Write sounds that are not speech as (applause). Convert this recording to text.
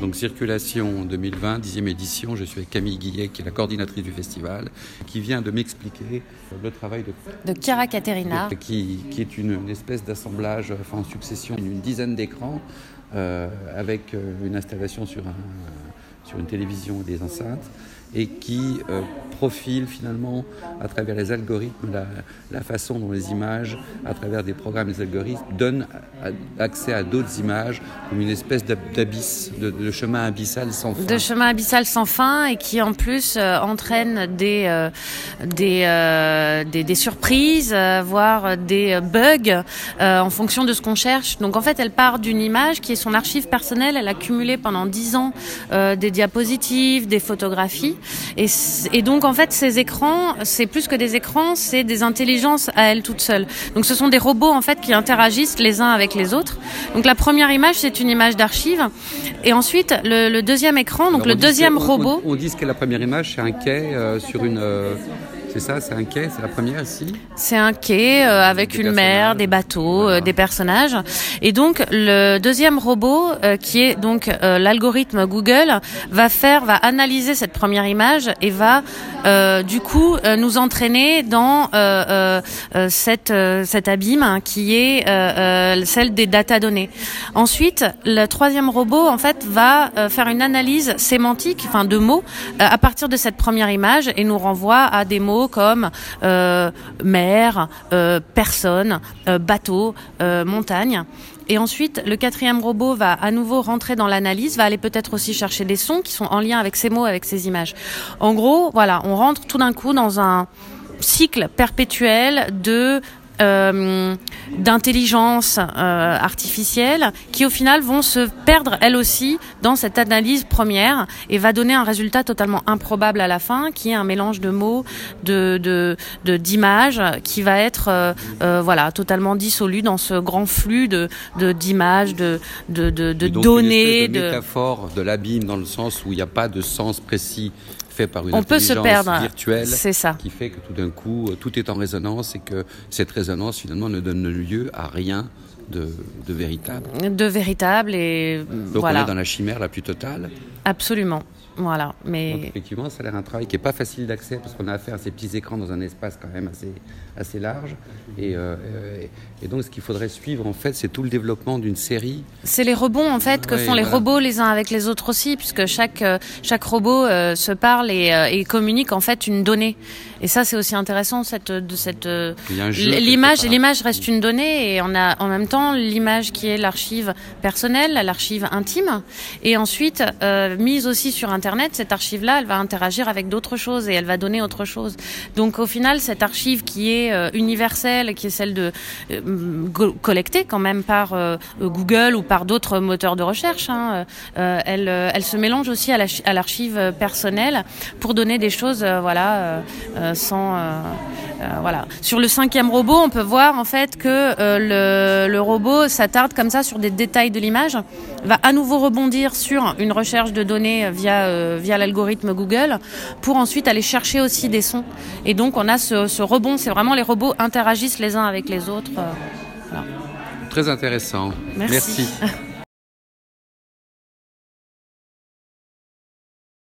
Donc Circulation 2020, 10e édition, je suis avec Camille Guillet, qui est la coordinatrice du festival, qui vient de m'expliquer le travail de... De Chiara Caterina. Qui, qui est une, espèce d'assemblage enfin, en succession d'une dizaine d'écrans euh, avec euh, une installation sur, un, sur une télévision et des enceintes et qui euh, profile finalement à travers les algorithmes la, façon dont les images, à travers des programmes des algorithmes, donnent accès à d'autres images comme une espèce d'abysse, de, chemin abyssal sans fin. De chemin abyssal sans fin et qui en plus euh, entraîne des, euh, des, des, des, surprises, voire des bugs en fonction de ce qu'on cherche. Donc en fait, elle part d'une image qui est son archive personnelle. Elle a cumulé pendant dix ans des diapositives, des photographies. Et, et, donc en fait ces écrans, c'est plus que des écrans, c'est des intelligences à elles toutes seules. Donc ce sont des robots en fait qui interagissent les uns avec les autres. Donc la première image c'est une image d'archive et ensuite le, le, deuxième écran, donc Alors, le deuxième robot. On, on, dit que la première image c'est un quai euh, sur une euh c'est ça, c'est un quai, c'est la première ici C'est un quai euh, avec une mer, des bateaux, voilà. euh, des personnages. Et donc le deuxième robot, euh, qui est donc l'algorithme Google, va faire, va analyser cette première image et va du coup nous entraîner dans cette, cet abîme hein, qui est celle des données. Ensuite, le troisième robot en fait va faire une analyse sémantique, enfin de mots, à partir de cette première image et nous renvoie à des mots comme euh, mer, euh, personne, euh, bateau, montagne. Et ensuite, le quatrième robot va à nouveau rentrer dans l'analyse, va aller peut-être aussi chercher des sons qui sont en lien avec ces mots, avec ces images. En gros, voilà, on rentre tout d'un coup dans un cycle perpétuel de euh, d'intelligence euh, artificielle qui au final vont se perdre elles aussi dans cette analyse première et va donner un résultat totalement improbable à la fin qui est un mélange de mots de d'images de, qui va être euh, voilà totalement dissolu dans ce grand flux de d'images de de, de, de données de, de métaphore de l'abîme dans le sens où il n'y a pas de sens précis fait par une on peut se perdre. virtuelle c'est ça. qui fait que tout d'un coup tout est en résonance et que cette résonance finalement ne donne lieu à rien de, de véritable de véritable et donc voilà. on est dans la chimère la plus totale absolument voilà, mais donc, effectivement, ça a l'air un travail qui est pas facile d'accès parce qu'on a affaire à ces petits écrans dans un espace quand même assez assez large. Et, euh, et donc, ce qu'il faudrait suivre en fait, c'est tout le développement d'une série. C'est les rebonds en fait que ouais, font les robots les uns avec les autres aussi, puisque chaque chaque robot euh, se parle et, euh, et, communique en fait une donnée. Et ça, c'est aussi intéressant cette de cette l'image l'image reste une donnée et on a en même temps l'image qui est l'archive personnelle, l'archive intime, et ensuite euh, mise aussi sur internet cette archive-là, elle va interagir avec d'autres choses et elle va donner autre chose. Donc au final, cette archive qui est euh, universelle, qui est celle de euh, collectée quand même par euh, Google ou par d'autres moteurs de recherche, hein, elle, se mélange aussi à l'archive personnelle pour donner des choses, voilà, sans, voilà. Sur le cinquième robot, on peut voir en fait que le, le robot s'attarde comme ça sur des détails de l'image, va à nouveau rebondir sur une recherche de données via euh, via l'algorithme Google pour ensuite aller chercher aussi des sons. Et donc on a ce, ce rebond, c'est vraiment les robots interagissent les uns avec les autres. Euh, voilà. Très intéressant. Merci. Merci. (laughs)